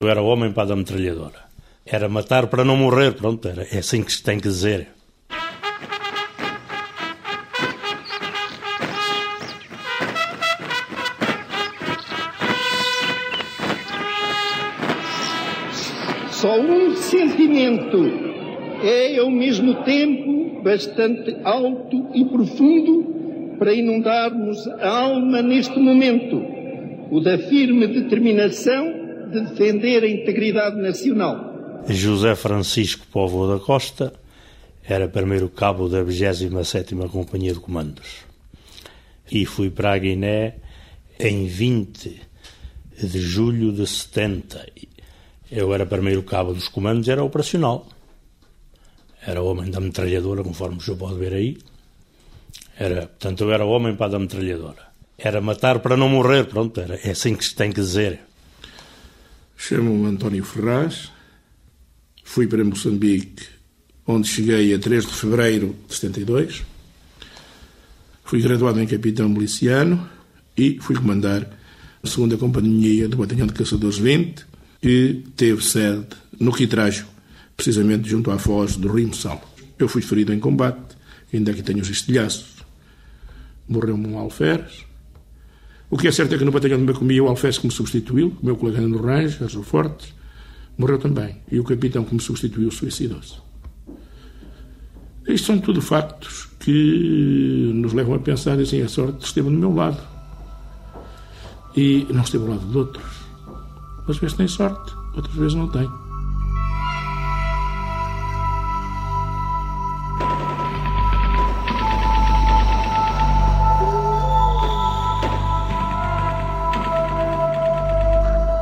Eu era homem para a metralhadora. Era matar para não morrer, pronto, era, é assim que se tem que dizer. Só um sentimento é, ao mesmo tempo, bastante alto e profundo para inundarmos a alma neste momento: o da firme determinação de defender a integridade nacional. José Francisco Povo da Costa era primeiro cabo da 27ª Companhia de Comandos e fui para a Guiné em 20 de julho de 70 eu era primeiro cabo dos comandos, era operacional. Era homem da metralhadora, conforme o senhor pode ver aí. Era, portanto, eu era homem para a metralhadora. Era matar para não morrer, pronto, era, é assim que se tem que dizer. Chamo-me António Ferraz, fui para Moçambique, onde cheguei a 3 de fevereiro de 72. Fui graduado em capitão miliciano e fui comandar a segunda companhia do Batalhão de Caçadores 20, que teve sede no Quitrajo, precisamente junto à foz do Rio Sal. Eu fui ferido em combate, ainda aqui tenho os estilhaços. Morreu-me um alferes. O que é certo é que no batalhão de Macomia o alferes que me substituiu, o meu colega no Range, Arjo Fortes, morreu também. E o capitão que me substituiu suicidou-se. Isto são tudo factos que nos levam a pensar assim, a sorte esteve no meu lado. E não esteve ao lado de outros. Às vezes tem sorte, outras vezes não tem.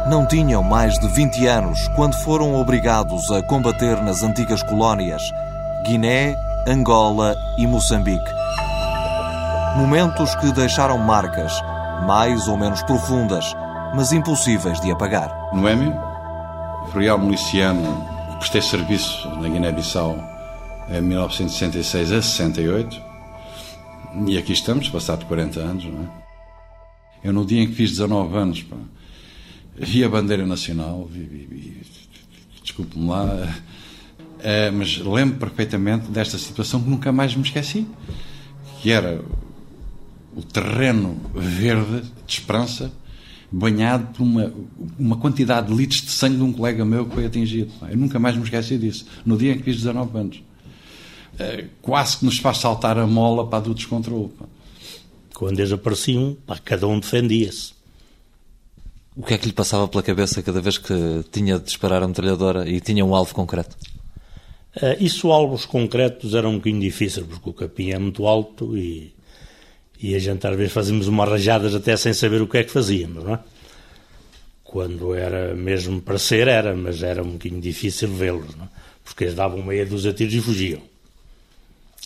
Não tinham mais de 20 anos quando foram obrigados a combater nas antigas colónias Guiné, Angola e Moçambique. Momentos que deixaram marcas, mais ou menos profundas, mas impossíveis de apagar. Noémio, real miliciano, prestei serviço na Guiné-Bissau em 1966 a 68 e aqui estamos, passado 40 anos, não é? Eu no dia em que fiz 19 anos, pá, vi a bandeira nacional, vi, vi, desculpe-me lá, é, mas lembro perfeitamente desta situação que nunca mais me esqueci, que era o terreno verde de esperança banhado por uma, uma quantidade de litros de sangue de um colega meu que foi atingido. Eu nunca mais me esqueci disso, no dia em que fiz 19 anos. Eh, quase que nos faz saltar a mola para do descontrole. Quando eles apareciam, pá, cada um defendia-se. O que é que lhe passava pela cabeça cada vez que tinha de disparar a metralhadora e tinha um alvo concreto? Uh, isso, alvos concretos, era um bocadinho difícil, porque o capim é muito alto e e a gente às vezes fazíamos umas rajadas até sem saber o que é que fazíamos, não é? Quando era mesmo para ser, era, mas era um bocadinho difícil vê-los, não é? Porque eles davam meia dúzia tiros e fugiam.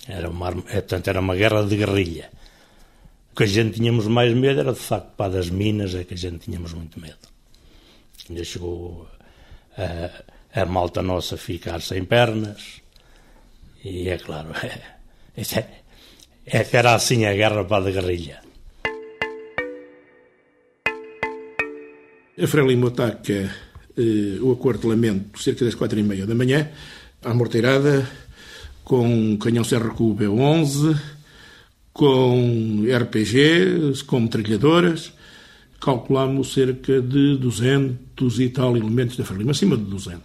Era uma, é, portanto, era uma guerra de guerrilha. Que a gente tínhamos mais medo era, de facto, para das minas, é que a gente tínhamos muito medo. Ainda chegou a, a malta nossa ficar sem pernas, e é claro, é, é, é que era assim a guerra para a guerrilha. A Frelimo ataca eh, o lamento cerca das quatro e meia da manhã, à morteirada, com um canhão CRQ B11, com RPG, com metralhadoras. Calculamos cerca de 200 e tal elementos da Frelimo, acima de 200.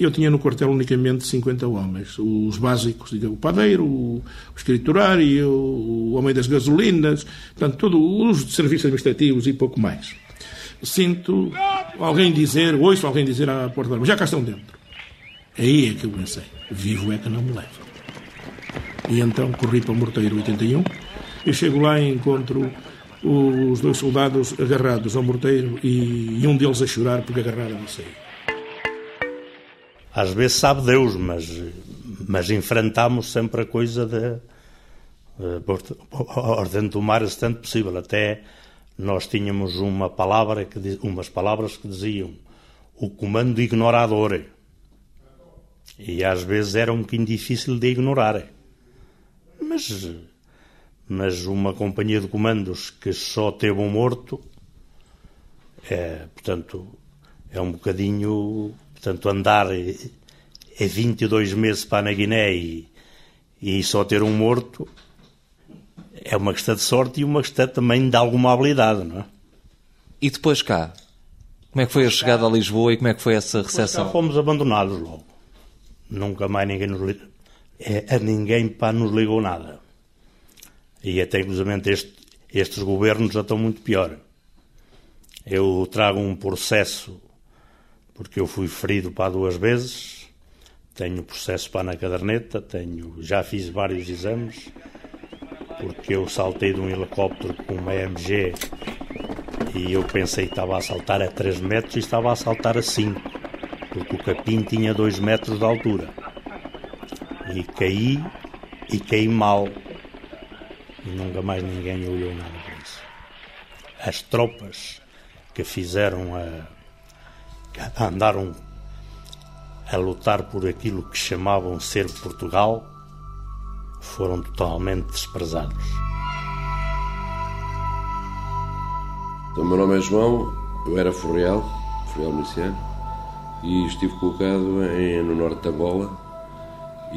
Eu tinha no quartel unicamente 50 homens, os básicos, diga, o padeiro, o escriturário, o homem das gasolinas, portanto, todos os serviços administrativos e pouco mais. Sinto alguém dizer, ouço alguém dizer à porta já cá estão dentro. Aí é que eu pensei, vivo é que não me leva. E então corri para o morteiro 81 e chego lá e encontro os dois soldados agarrados ao morteiro e, um deles a chorar porque agarraram a sair. Às vezes sabe Deus, mas, mas enfrentamos sempre a coisa de ordem do mar o tanto possível. Até nós tínhamos uma palavra que, umas palavras que diziam o comando ignorador. E às vezes era um bocadinho difícil de ignorar. Mas, mas uma companhia de comandos que só teve um morto, é, portanto, é um bocadinho, portanto, andar é 22 meses para na Guiné e, e só ter um morto é uma questão de sorte e uma questão também de alguma habilidade, não é? E depois cá? Como é que foi a chegada a Lisboa e como é que foi essa recepção? fomos abandonados logo. Nunca mais ninguém nos. É, a ninguém para nos ligou nada. E até inclusive este, estes governos já estão muito pior. Eu trago um processo porque eu fui ferido para duas vezes. Tenho processo para na caderneta, tenho, já fiz vários exames, porque eu saltei de um helicóptero com uma MG e eu pensei que estava a saltar a 3 metros e estava a saltar a 5, porque o capim tinha 2 metros de altura. E caí, e caí mal. E nunca mais ninguém olhou nada para isso. As tropas que fizeram a. que andaram a lutar por aquilo que chamavam ser Portugal foram totalmente desprezados. Então, o meu nome é João, eu era forreal, forreal miliciano, e estive colocado em, no norte de Angola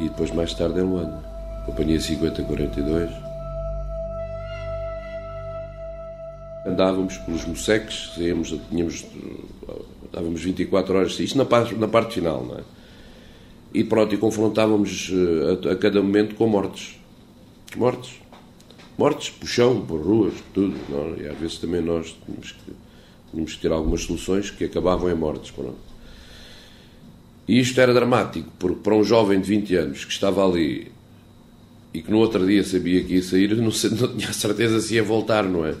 e depois mais tarde em Luanda. Companhia 5042. Andávamos pelos Mosseques, saíamos, tínhamos, andávamos 24 horas, isto na parte, na parte final, não é? E pronto, e confrontávamos eh, a, a cada momento com mortes. Mortes mortes, chão, por ruas, tudo. Não? E às vezes também nós tínhamos que, tínhamos que ter algumas soluções que acabavam em mortes. Pronto. E isto era dramático, porque para um jovem de 20 anos que estava ali e que no outro dia sabia que ia sair, não, não tinha certeza se ia voltar, não é?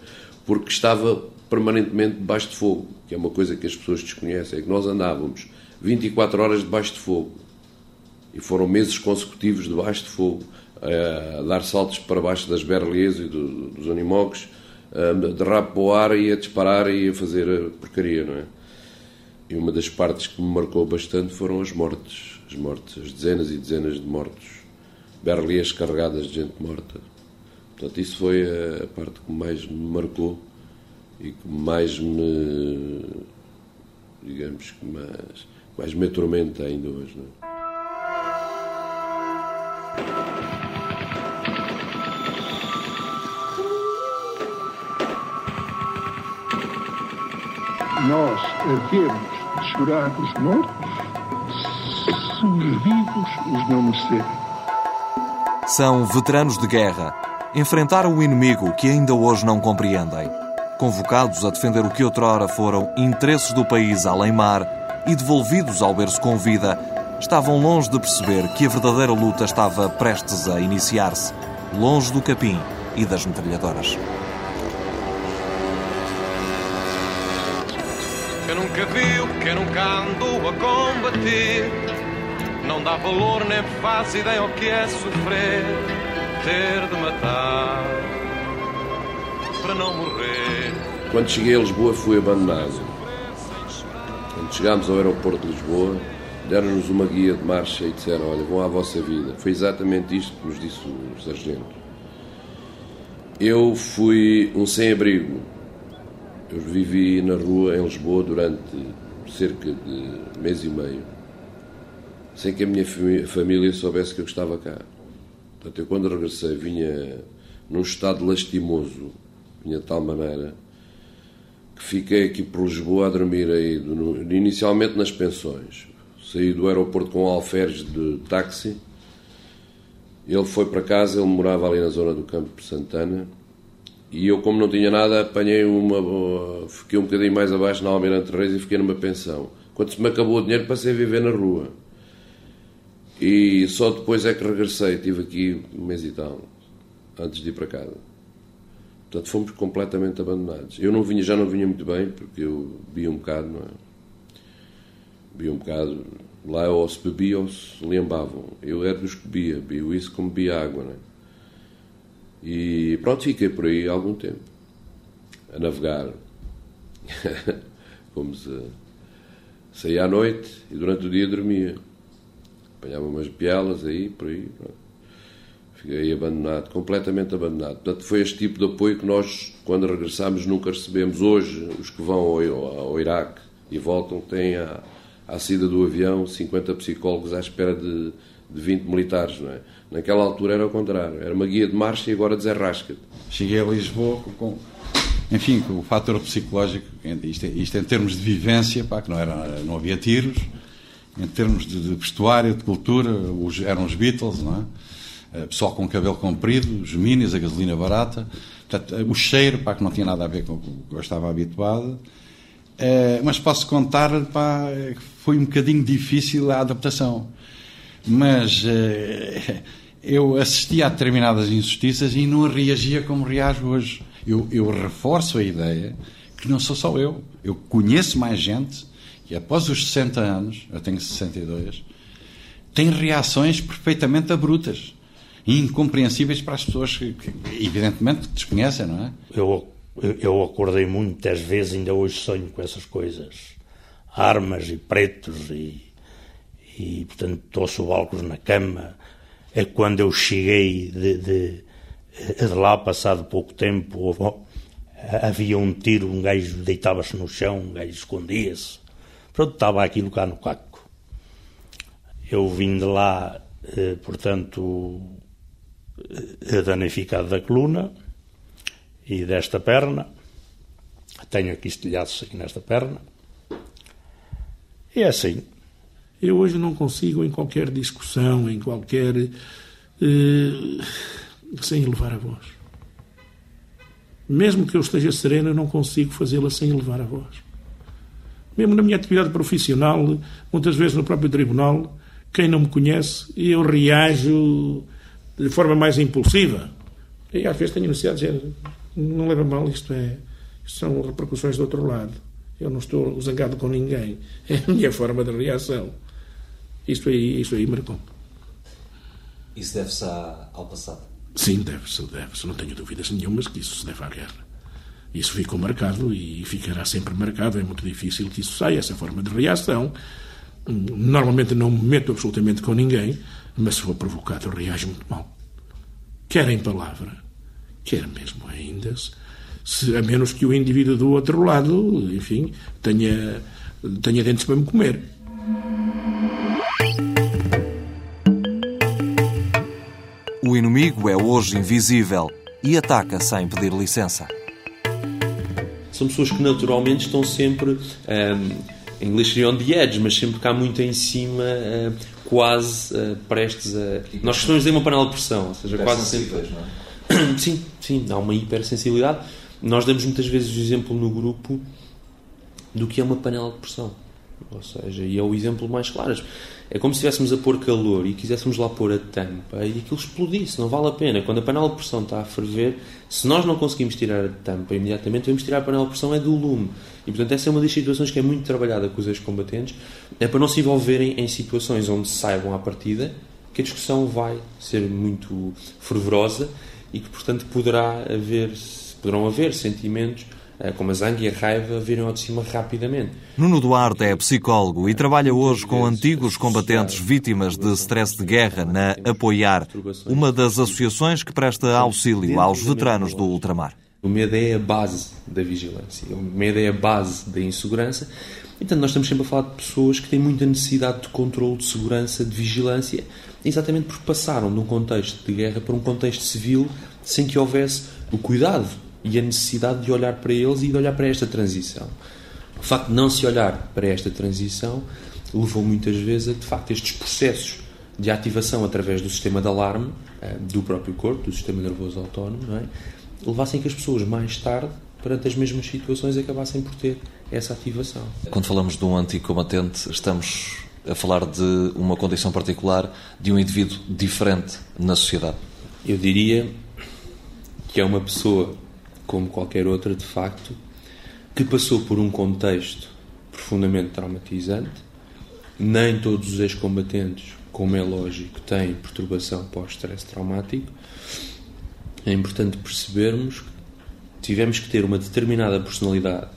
Porque estava permanentemente debaixo de fogo, que é uma coisa que as pessoas desconhecem, é que nós andávamos 24 horas debaixo de fogo. E foram meses consecutivos debaixo de fogo a dar saltos para baixo das berlies e do, dos animogos, de rabo para o ar e a disparar e a fazer porcaria, não é? E uma das partes que me marcou bastante foram as mortes, as mortes, as dezenas e dezenas de mortos, berlies carregadas de gente morta. Portanto, isso foi a parte que mais me marcou e que mais me, digamos, que mais, mais me atormenta ainda hoje, não é? nós havemos chorar os mortos se os vivos os não merecerem. São veteranos de guerra. Enfrentaram o inimigo que ainda hoje não compreendem. Convocados a defender o que outrora foram interesses do país além-mar e devolvidos ao berço com vida, estavam longe de perceber que a verdadeira luta estava prestes a iniciar-se, longe do capim e das metralhadoras. Que nunca viu, que nunca andou a combater. Não dá valor nem faz ideia ao que é sofrer, ter de matar para não morrer. Quando cheguei a Lisboa fui abandonado. Quando chegámos ao aeroporto de Lisboa, deram-nos uma guia de marcha e disseram: Olha, vão à vossa vida. Foi exatamente isto que nos disse o sargento. Eu fui um sem-abrigo, eu vivi na rua em Lisboa durante cerca de mês e meio, sem que a minha família soubesse que eu estava cá. Portanto, eu quando regressei vinha num estado lastimoso, vinha de tal maneira que fiquei aqui por Lisboa a dormir aí, inicialmente nas pensões. Saí do aeroporto com um alferes de táxi. Ele foi para casa, ele morava ali na zona do Campo de Santana e eu, como não tinha nada, apanhei uma. Fiquei um bocadinho mais abaixo na Almirante Reis e fiquei numa pensão. Quando se me acabou o dinheiro, passei a viver na rua. E só depois é que regressei. Estive aqui um mês e tal, antes de ir para casa. Portanto, fomos completamente abandonados. Eu não vinha, já não vinha muito bem, porque eu bebia um bocado, não é? Bebia um bocado. Lá ou se bebia ou se lembavam. Eu era dos que bebia. Bebia isso como bebia água, não é? E pronto, fiquei por aí algum tempo a navegar. Fomos a sair à noite e durante o dia dormia. Apanhava umas bielas aí, por aí. Pronto. Fiquei abandonado, completamente abandonado. Portanto, foi este tipo de apoio que nós, quando regressámos, nunca recebemos. Hoje, os que vão ao, ao Iraque, e voltam, têm à, à saída do avião 50 psicólogos à espera de, de 20 militares, não é? Naquela altura era o contrário, era uma guia de marcha e agora desenrasca-te. Cheguei a Lisboa com, enfim, com o fator psicológico, isto, isto em termos de vivência, pá, que não, era, não havia tiros, em termos de, de vestuário, de cultura, os, eram os Beatles, não é? Pessoal com cabelo comprido, os minis, a gasolina barata, portanto, o cheiro, pá, que não tinha nada a ver com o que eu estava habituado. É, mas posso contar, pá, foi um bocadinho difícil a adaptação. Mas é, eu assistia a determinadas injustiças e não reagia como reajo hoje. Eu, eu reforço a ideia que não sou só eu. Eu conheço mais gente que, após os 60 anos, eu tenho 62, tem reações perfeitamente abruptas e incompreensíveis para as pessoas que, que evidentemente, desconhecem, não é? Eu, eu acordei muitas vezes, ainda hoje sonho com essas coisas. Armas e pretos e, e portanto, torço balcos na cama. É quando eu cheguei de, de, de lá, passado pouco tempo, havia um tiro, um gajo deitava-se no chão, um gajo escondia-se. Pronto, estava aquilo cá no caco. Eu vim de lá, eh, portanto, eh, danificado da coluna e desta perna. Tenho aqui estilhaços aqui nesta perna. E é assim. Eu hoje não consigo, em qualquer discussão, em qualquer. Uh, sem elevar a voz. Mesmo que eu esteja sereno, eu não consigo fazê-la sem elevar a voz. Mesmo na minha atividade profissional, muitas vezes no próprio tribunal, quem não me conhece, eu reajo de forma mais impulsiva. E às vezes tenho necessidade de dizer, não leva mal, isto é, isto são repercussões do outro lado. Eu não estou zangado com ninguém. É a minha forma de reação. Isto aí, isto aí marcou. Isso deve-se ao passado? Sim, deve-se, deve-se. Não tenho dúvidas nenhumas que isso se deve à guerra. Isso ficou marcado e ficará sempre marcado. É muito difícil que isso saia, essa forma de reação. Normalmente não me meto absolutamente com ninguém, mas se for provocado, eu reajo muito mal. Quer em palavra, quer mesmo ainda, se, a menos que o indivíduo do outro lado, enfim, tenha, tenha dentes para me comer. Inimigo é hoje invisível e ataca sem pedir licença. São pessoas que naturalmente estão sempre. Um em inglês seria on the edge, mas sempre cá muito em cima, uh, quase uh, prestes a. Nós costumamos dizer uma panela de pressão, ou seja, quase sempre. É? Sim, sim, há uma hipersensibilidade. Nós damos muitas vezes o exemplo no grupo do que é uma panela de pressão. Ou seja, e é o exemplo mais claro. É como se estivéssemos a pôr calor e quiséssemos lá pôr a tampa e aquilo explodisse. Não vale a pena. Quando a panela de pressão está a ferver, se nós não conseguimos tirar a tampa imediatamente, vamos tirar a panela de pressão é do lume. E portanto, essa é uma das situações que é muito trabalhada com os ex-combatentes. É para não se envolverem em situações onde saibam à partida que a discussão vai ser muito fervorosa e que, portanto, poderá haver, poderão haver sentimentos como a zanga e a raiva viram ao de cima rapidamente. Nuno Duarte é psicólogo e trabalha hoje com antigos combatentes vítimas de stress de guerra na Apoiar, uma das associações que presta auxílio aos veteranos do ultramar. O medo é a base da vigilância, o medo é a base da insegurança. Então, nós estamos sempre a falar de pessoas que têm muita necessidade de controle, de segurança, de vigilância, exatamente porque passaram de um contexto de guerra para um contexto civil sem que houvesse o cuidado e a necessidade de olhar para eles e de olhar para esta transição. O facto de não se olhar para esta transição levou muitas vezes a, de facto, estes processos de ativação através do sistema de alarme eh, do próprio corpo, do sistema nervoso autónomo, não é? levassem que as pessoas mais tarde, perante as mesmas situações, acabassem por ter essa ativação. Quando falamos de um anticombatente, estamos a falar de uma condição particular de um indivíduo diferente na sociedade? Eu diria que é uma pessoa como qualquer outra, de facto, que passou por um contexto profundamente traumatizante. Nem todos os ex-combatentes, como é lógico, têm perturbação pós-stress traumático. É importante percebermos que tivemos que ter uma determinada personalidade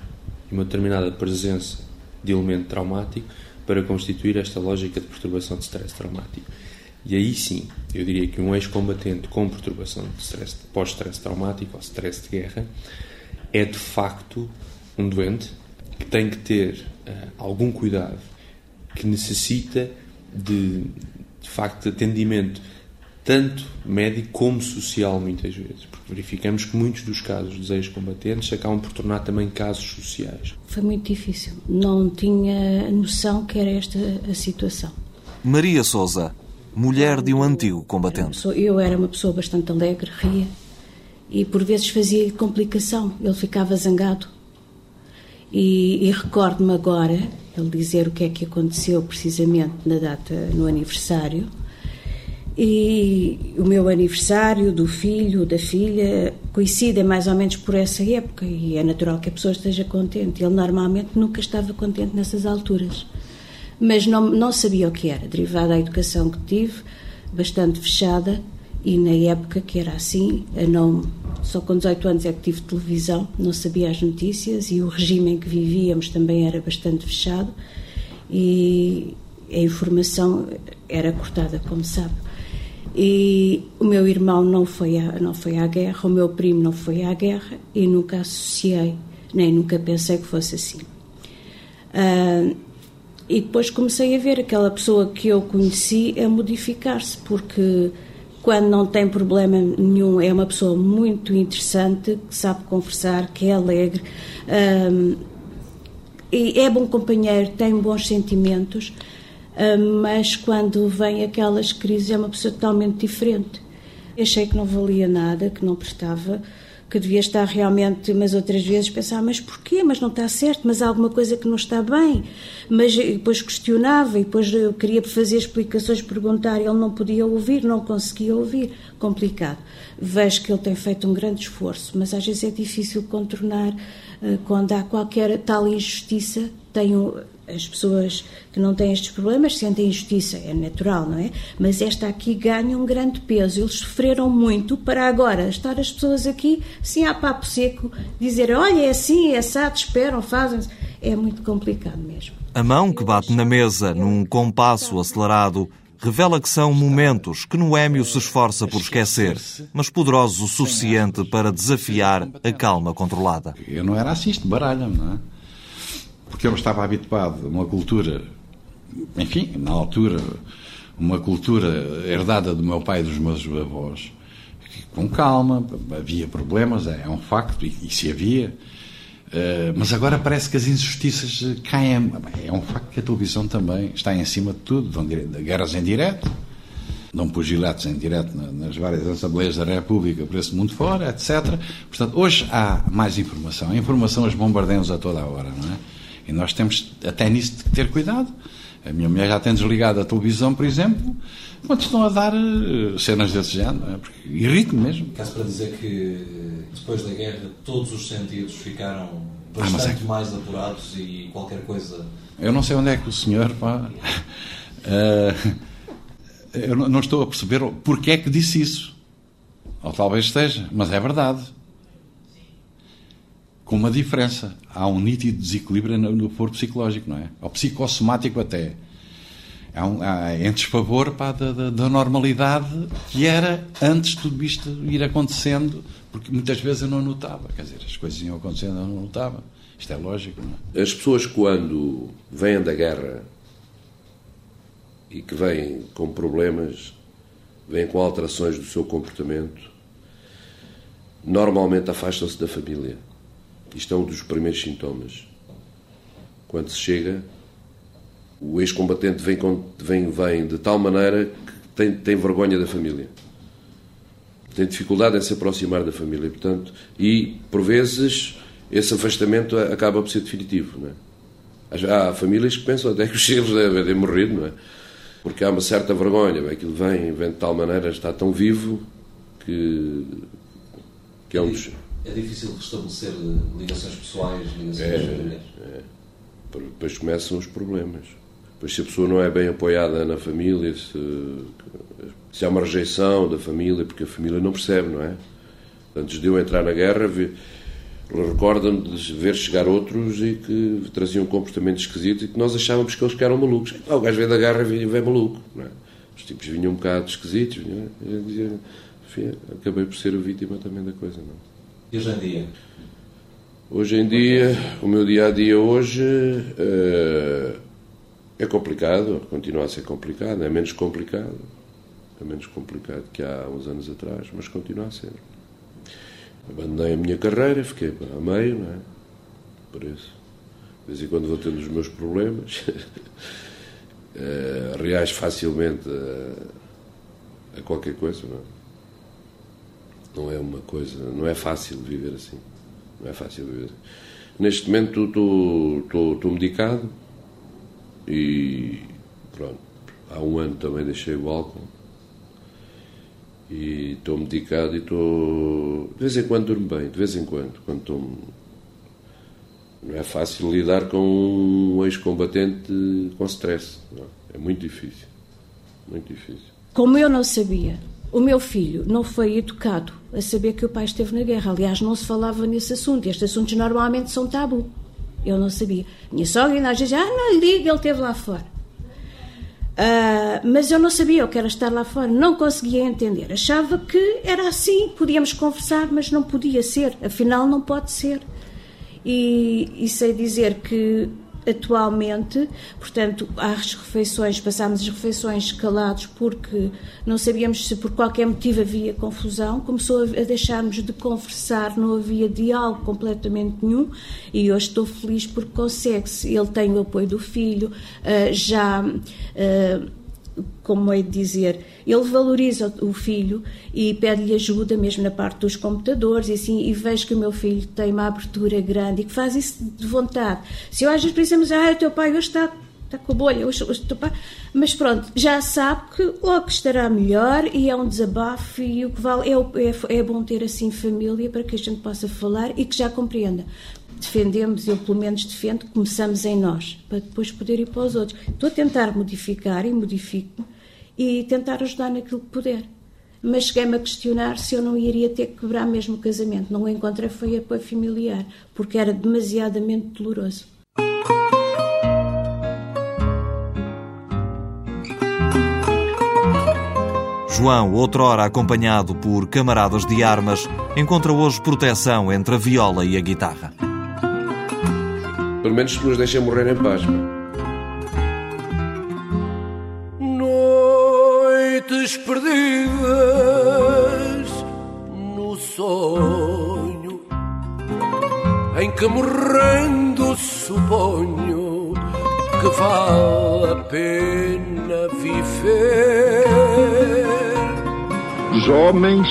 e uma determinada presença de elemento traumático para constituir esta lógica de perturbação de stress traumático. E aí sim, eu diria que um ex-combatente com perturbação de stress, pós-stress traumático ou stress de guerra é de facto um doente que tem que ter uh, algum cuidado, que necessita de, de facto de atendimento tanto médico como social, muitas vezes, porque verificamos que muitos dos casos dos ex-combatentes acabam por tornar também casos sociais. Foi muito difícil, não tinha noção que era esta a situação. Maria Souza, mulher de um antigo combatente. Eu era uma pessoa bastante alegre, ria, e por vezes fazia complicação, ele ficava zangado. E, e recordo-me agora, ele dizer o que é que aconteceu precisamente na data, no aniversário, e o meu aniversário do filho, da filha, coincidem mais ou menos por essa época e é natural que a pessoa esteja contente. Ele normalmente nunca estava contente nessas alturas, mas não, não sabia o que era, derivado da educação que tive, bastante fechada, e na época que era assim, não, só com 18 anos é que tive televisão, não sabia as notícias e o regime em que vivíamos também era bastante fechado e a informação era cortada, como sabe. E o meu irmão não foi, à, não foi à guerra, o meu primo não foi à guerra e nunca associei, nem nunca pensei que fosse assim. Uh, e depois comecei a ver aquela pessoa que eu conheci a modificar-se, porque quando não tem problema nenhum é uma pessoa muito interessante, que sabe conversar, que é alegre, um, ah, e é bom companheiro, tem bons sentimentos ah, mas quando vem aquelas crises é uma pessoa totalmente diferente. Achei que não valia nada, que não prestava, que devia estar realmente, mas outras vezes pensava, mas porquê? Mas não está certo, mas há alguma coisa que não está bem. Mas depois questionava e depois eu queria fazer explicações, perguntar, ele não podia ouvir, não conseguia ouvir. Complicado. Vejo que ele tem feito um grande esforço, mas às vezes é difícil contornar ah, quando há qualquer tal injustiça. Tenho as pessoas que não têm estes problemas sentem injustiça, é natural, não é? Mas esta aqui ganha um grande peso. Eles sofreram muito para agora estar as pessoas aqui, sem a papo seco, dizer olha, é assim, é assado, esperam, fazem. É muito complicado mesmo. A mão que bate na mesa num compasso acelerado revela que são momentos que Noémio se esforça por esquecer, mas poderosos o suficiente para desafiar a calma controlada. Eu não era assim, isto baralha-me, não é? Porque eu estava habituado a uma cultura, enfim, na altura, uma cultura herdada do meu pai e dos meus avós, com calma, havia problemas, é, um facto, e, e se havia, uh, mas agora parece que as injustiças caem. É um facto que a televisão também está em cima de tudo, dão guerras em direto, dão pugilatos em direto nas várias assembleias da República por esse mundo fora, etc. Portanto, hoje há mais informação. A informação as bombardeiam a toda a hora, não é? E nós temos até nisso de ter cuidado. A minha mulher já tem desligado a televisão, por exemplo, quando estão a dar uh, cenas desse género, é? irrita-me mesmo. Caso para dizer que depois da guerra todos os sentidos ficaram bastante ah, é... mais apurados e qualquer coisa. Eu não sei onde é que o senhor. Pá, uh, eu não estou a perceber porque é que disse isso. Ou talvez esteja, mas é verdade com uma diferença. Há um nítido desequilíbrio no, no foro psicológico, não é? Ou psicossomático até. Há um, há, em desfavor pá, da, da, da, normalidade que era antes tudo isto ir acontecendo, porque muitas vezes eu não notava. Quer dizer, as coisas iam acontecendo eu não notava. Isto é lógico, não é? As pessoas, quando vêm da guerra e que vêm com problemas, vêm com alterações do seu comportamento, normalmente afastam-se da família isto é um dos primeiros sintomas. Quando se chega, o ex-combatente vem, vem, vem de tal maneira que tem, tem vergonha da família. Tem dificuldade em se aproximar da família. Portanto, e, por vezes, esse afastamento acaba por ser definitivo. Não é? Há famílias que pensam até que os filhos devem ter morrido, não é? Porque há uma certa vergonha. Aquilo vem, vem de tal maneira, está tão vivo que, que é um dos é difícil restabelecer ligações pessoais, ligações é, familiares. É. Depois começam os problemas. Depois, se a pessoa não é bem apoiada na família, se, se há uma rejeição da família, porque a família não percebe, não é? Antes de eu entrar na guerra, recordo-me de ver chegar outros e que traziam um comportamento esquisito e que nós achávamos que eles eram malucos. Ah, o gajo veio da guerra e vem maluco. Não é? Os tipos vinham um bocado esquisitos. Dizia, enfim, acabei por ser a vítima também da coisa. Não é? E hoje em dia? Hoje em dia, o meu dia a dia hoje uh, é complicado, continua a ser complicado, é menos complicado, é menos complicado que há uns anos atrás, mas continua a ser. Abandonei a minha carreira, fiquei a meio, não é? Por isso, de vez em quando vou tendo os meus problemas, uh, reais facilmente a, a qualquer coisa, não é? Não é uma coisa, não é fácil viver assim. Não é fácil viver. Neste momento estou medicado e pronto. Há um ano também deixei o álcool e estou medicado e estou. De vez em quando durmo bem, de vez em quando, quando. Não é fácil lidar com um ex-combatente com stress. Não. É muito difícil. Muito difícil. Como eu não sabia o meu filho não foi educado a saber que o pai esteve na guerra. Aliás, não se falava nesse assunto. Estes assuntos normalmente são tabu. Eu não sabia. Minha sogra ainda às vezes, ah, não liga, ele esteve lá fora. Uh, mas eu não sabia o que era estar lá fora, não conseguia entender. Achava que era assim, podíamos conversar, mas não podia ser. Afinal, não pode ser. E, e sei dizer que atualmente, portanto, às refeições, passámos as refeições calados porque não sabíamos se por qualquer motivo havia confusão, começou a deixarmos de conversar, não havia diálogo completamente nenhum e hoje estou feliz porque consegue-se, ele tem o apoio do filho, ah, já ah, como é de dizer, ele valoriza o filho e pede-lhe ajuda mesmo na parte dos computadores e assim, e vejo que o meu filho tem uma abertura grande e que faz isso de vontade. Se eu às vezes pensamos, ah, o teu pai hoje está, está com a bolha, hoje, hoje teu pai... mas pronto, já sabe que logo estará melhor e é um desabafo e o que vale é, é, é bom ter assim família para que a gente possa falar e que já compreenda defendemos, eu pelo menos defendo, começamos em nós, para depois poder ir para os outros. Estou a tentar modificar e modifico e tentar ajudar naquilo que puder. Mas cheguei-me a questionar se eu não iria ter que quebrar mesmo o casamento. Não o encontrei, foi apoio familiar, porque era demasiadamente doloroso. João, outrora acompanhado por camaradas de armas, encontra hoje proteção entre a viola e a guitarra. Pelo menos que nos deixem morrer em paz. Noites perdidas no sonho, em que morrendo suponho que vale a pena viver. Os homens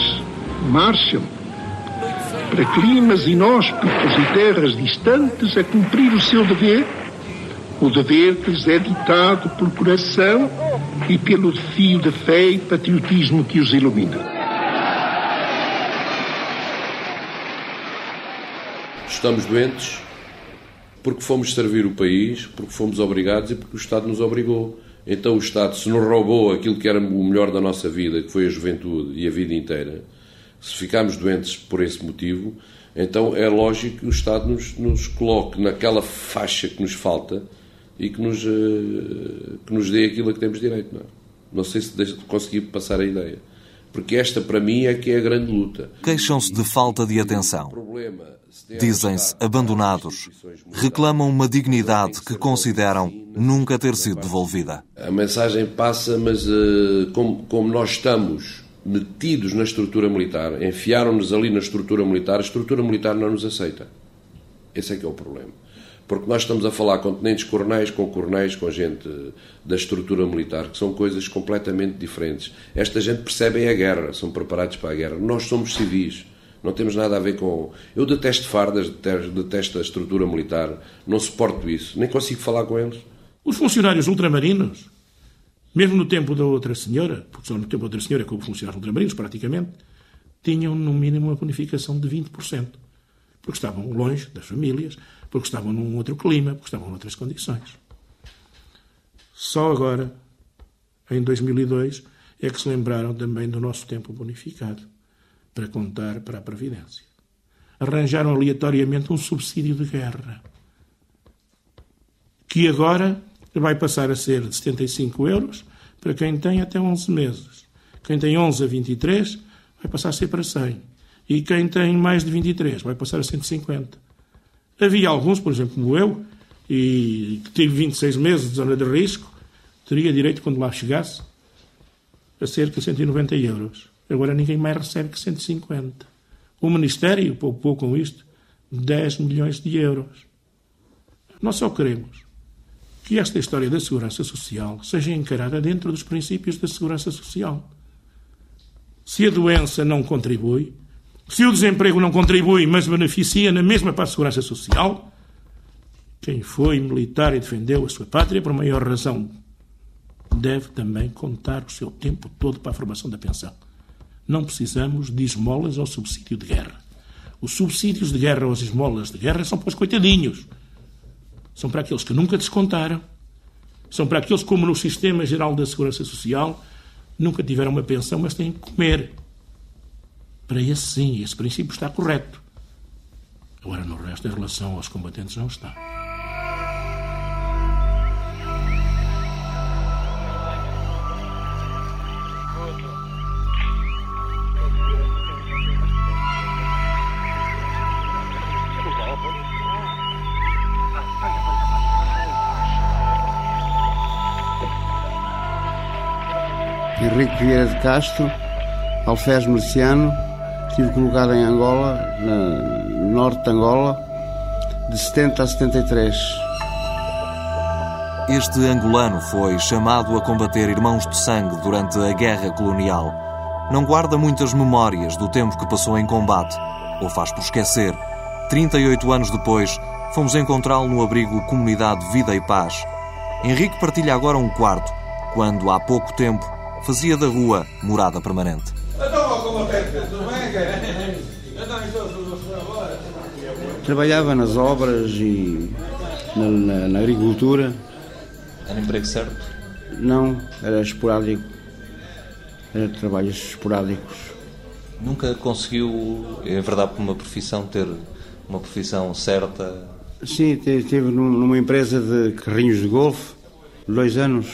marcham para climas inóspitos e terras distantes a cumprir o seu dever, o dever que lhes é ditado por coração e pelo fio de fé e patriotismo que os ilumina. Estamos doentes porque fomos servir o país, porque fomos obrigados e porque o Estado nos obrigou. Então o Estado, se nos roubou aquilo que era o melhor da nossa vida, que foi a juventude e a vida inteira, se ficarmos doentes por esse motivo, então é lógico que o Estado nos, nos coloque naquela faixa que nos falta e que nos, uh, que nos dê aquilo a que temos direito. Não, é? não sei se consegui passar a ideia. Porque esta, para mim, é que é a grande luta. Queixam-se de falta de atenção. Dizem-se abandonados. Reclamam uma dignidade que consideram nunca ter sido devolvida. A mensagem passa, mas uh, como, como nós estamos metidos na estrutura militar, enfiaram-nos ali na estrutura militar, a estrutura militar não nos aceita. Esse é que é o problema. Porque nós estamos a falar com tenentes coronéis, com coronéis, com gente da estrutura militar, que são coisas completamente diferentes. Esta gente percebe a guerra, são preparados para a guerra. Nós somos civis, não temos nada a ver com. Eu detesto fardas, detesto a estrutura militar, não suporto isso, nem consigo falar com eles. Os funcionários ultramarinos mesmo no tempo da outra senhora, porque só no tempo da outra senhora que houve funcionários ultramarinos, praticamente, tinham no mínimo uma bonificação de 20%. Porque estavam longe das famílias, porque estavam num outro clima, porque estavam noutras condições. Só agora, em 2002, é que se lembraram também do nosso tempo bonificado para contar para a Previdência. Arranjaram aleatoriamente um subsídio de guerra que agora vai passar a ser de 75 euros para quem tem até 11 meses. Quem tem 11 a 23 vai passar a ser para 100. E quem tem mais de 23 vai passar a 150. Havia alguns, por exemplo, como eu, e que tive 26 meses de zona de risco, teria direito, quando lá chegasse, a cerca de 190 euros. Agora ninguém mais recebe que 150. O Ministério poupou com isto 10 milhões de euros. Nós só queremos que esta história da segurança social seja encarada dentro dos princípios da segurança social. Se a doença não contribui, se o desemprego não contribui, mas beneficia na mesma para a segurança social, quem foi militar e defendeu a sua pátria por maior razão deve também contar o seu tempo todo para a formação da pensão. Não precisamos de esmolas ou subsídio de guerra. Os subsídios de guerra ou as esmolas de guerra são para os coitadinhos. São para aqueles que nunca descontaram. São para aqueles, como no Sistema Geral da Segurança Social, nunca tiveram uma pensão, mas têm que comer. Para esse, sim, esse princípio está correto. Agora, no resto, em relação aos combatentes, não está. Henrique Vieira de Castro, Alfés Merciano, estive colocado em Angola, no norte de Angola, de 70 a 73. Este angolano foi chamado a combater irmãos de sangue durante a guerra colonial. Não guarda muitas memórias do tempo que passou em combate, ou faz por esquecer. 38 anos depois, fomos encontrá-lo no abrigo Comunidade Vida e Paz. Henrique partilha agora um quarto, quando há pouco tempo fazia da rua morada permanente. Trabalhava nas obras e na, na, na agricultura. Era emprego certo? Não, era esporádico. Era trabalhos esporádicos. Nunca conseguiu, é verdade, por uma profissão, ter uma profissão certa? Sim, esteve numa empresa de carrinhos de golfe, dois anos.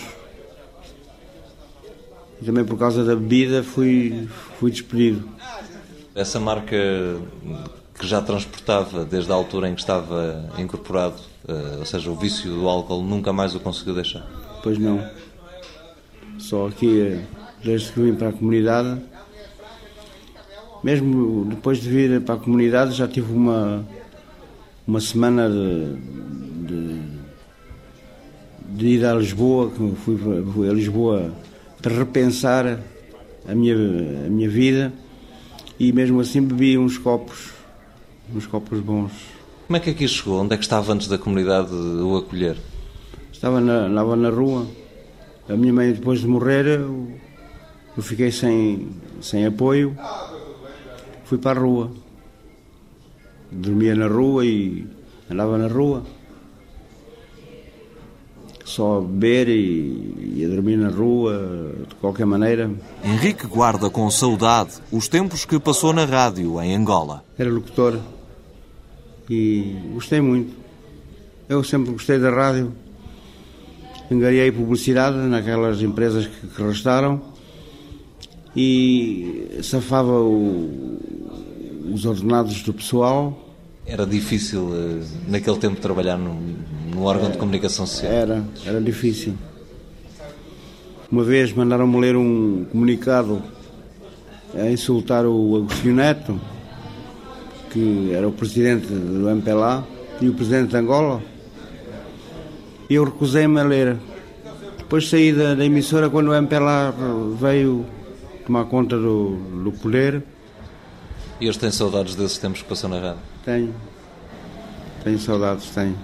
E também por causa da bebida fui, fui despedido. Essa marca que já transportava desde a altura em que estava incorporado, ou seja, o vício do álcool, nunca mais o conseguiu deixar? Pois não. Só aqui, desde que vim para a comunidade, mesmo depois de vir para a comunidade, já tive uma, uma semana de, de, de ir a Lisboa, que fui, fui a Lisboa para repensar a minha, a minha vida e mesmo assim bebi uns copos, uns copos bons. Como é que aqui chegou? Onde é que estava antes da comunidade o acolher? Estava na, estava na rua. A minha mãe, depois de morrer, eu, eu fiquei sem, sem apoio. Fui para a rua. Dormia na rua e andava na rua só beber e, e a dormir na rua, de qualquer maneira. Henrique guarda com saudade os tempos que passou na rádio em Angola. Era locutor e gostei muito. Eu sempre gostei da rádio. Engariei publicidade naquelas empresas que, que restaram e safava o, os ordenados do pessoal. Era difícil naquele tempo trabalhar num, no órgão de comunicação social? Era, era difícil. Uma vez mandaram-me ler um comunicado a insultar o Agostinho Neto, que era o presidente do MPLA e o presidente de Angola. E eu recusei-me a ler. Depois saí da, da, emissora quando o MPLA veio tomar conta do, do poder. E hoje tem saudades desses tempos que passou na rádio? Tenho. Tenho saudades, tenho.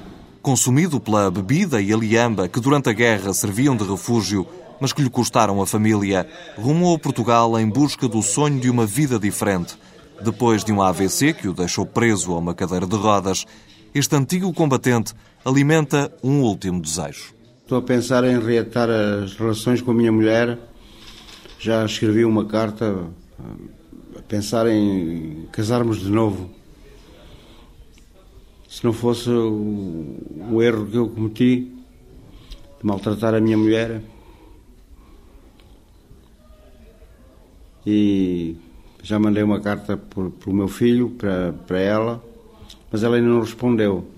Consumido pela bebida e a liamba que durante a guerra serviam de refúgio, mas que lhe custaram a família, rumou a Portugal em busca do sonho de uma vida diferente. Depois de um AVC que o deixou preso a uma cadeira de rodas, este antigo combatente alimenta um último desejo. Estou a pensar em reatar as relações com a minha mulher. Já escrevi uma carta a pensar em casarmos de novo se não fosse o, o, erro que eu cometi de maltratar a minha mulher. E já mandei uma carta para o meu filho, para, para ela, mas ela ainda não respondeu.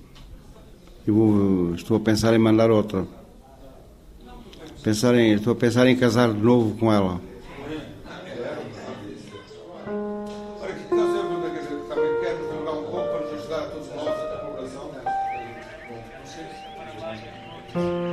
Estou a pensar em mandar outra. Pensar em, estou a pensar em casar de novo com ela. Coração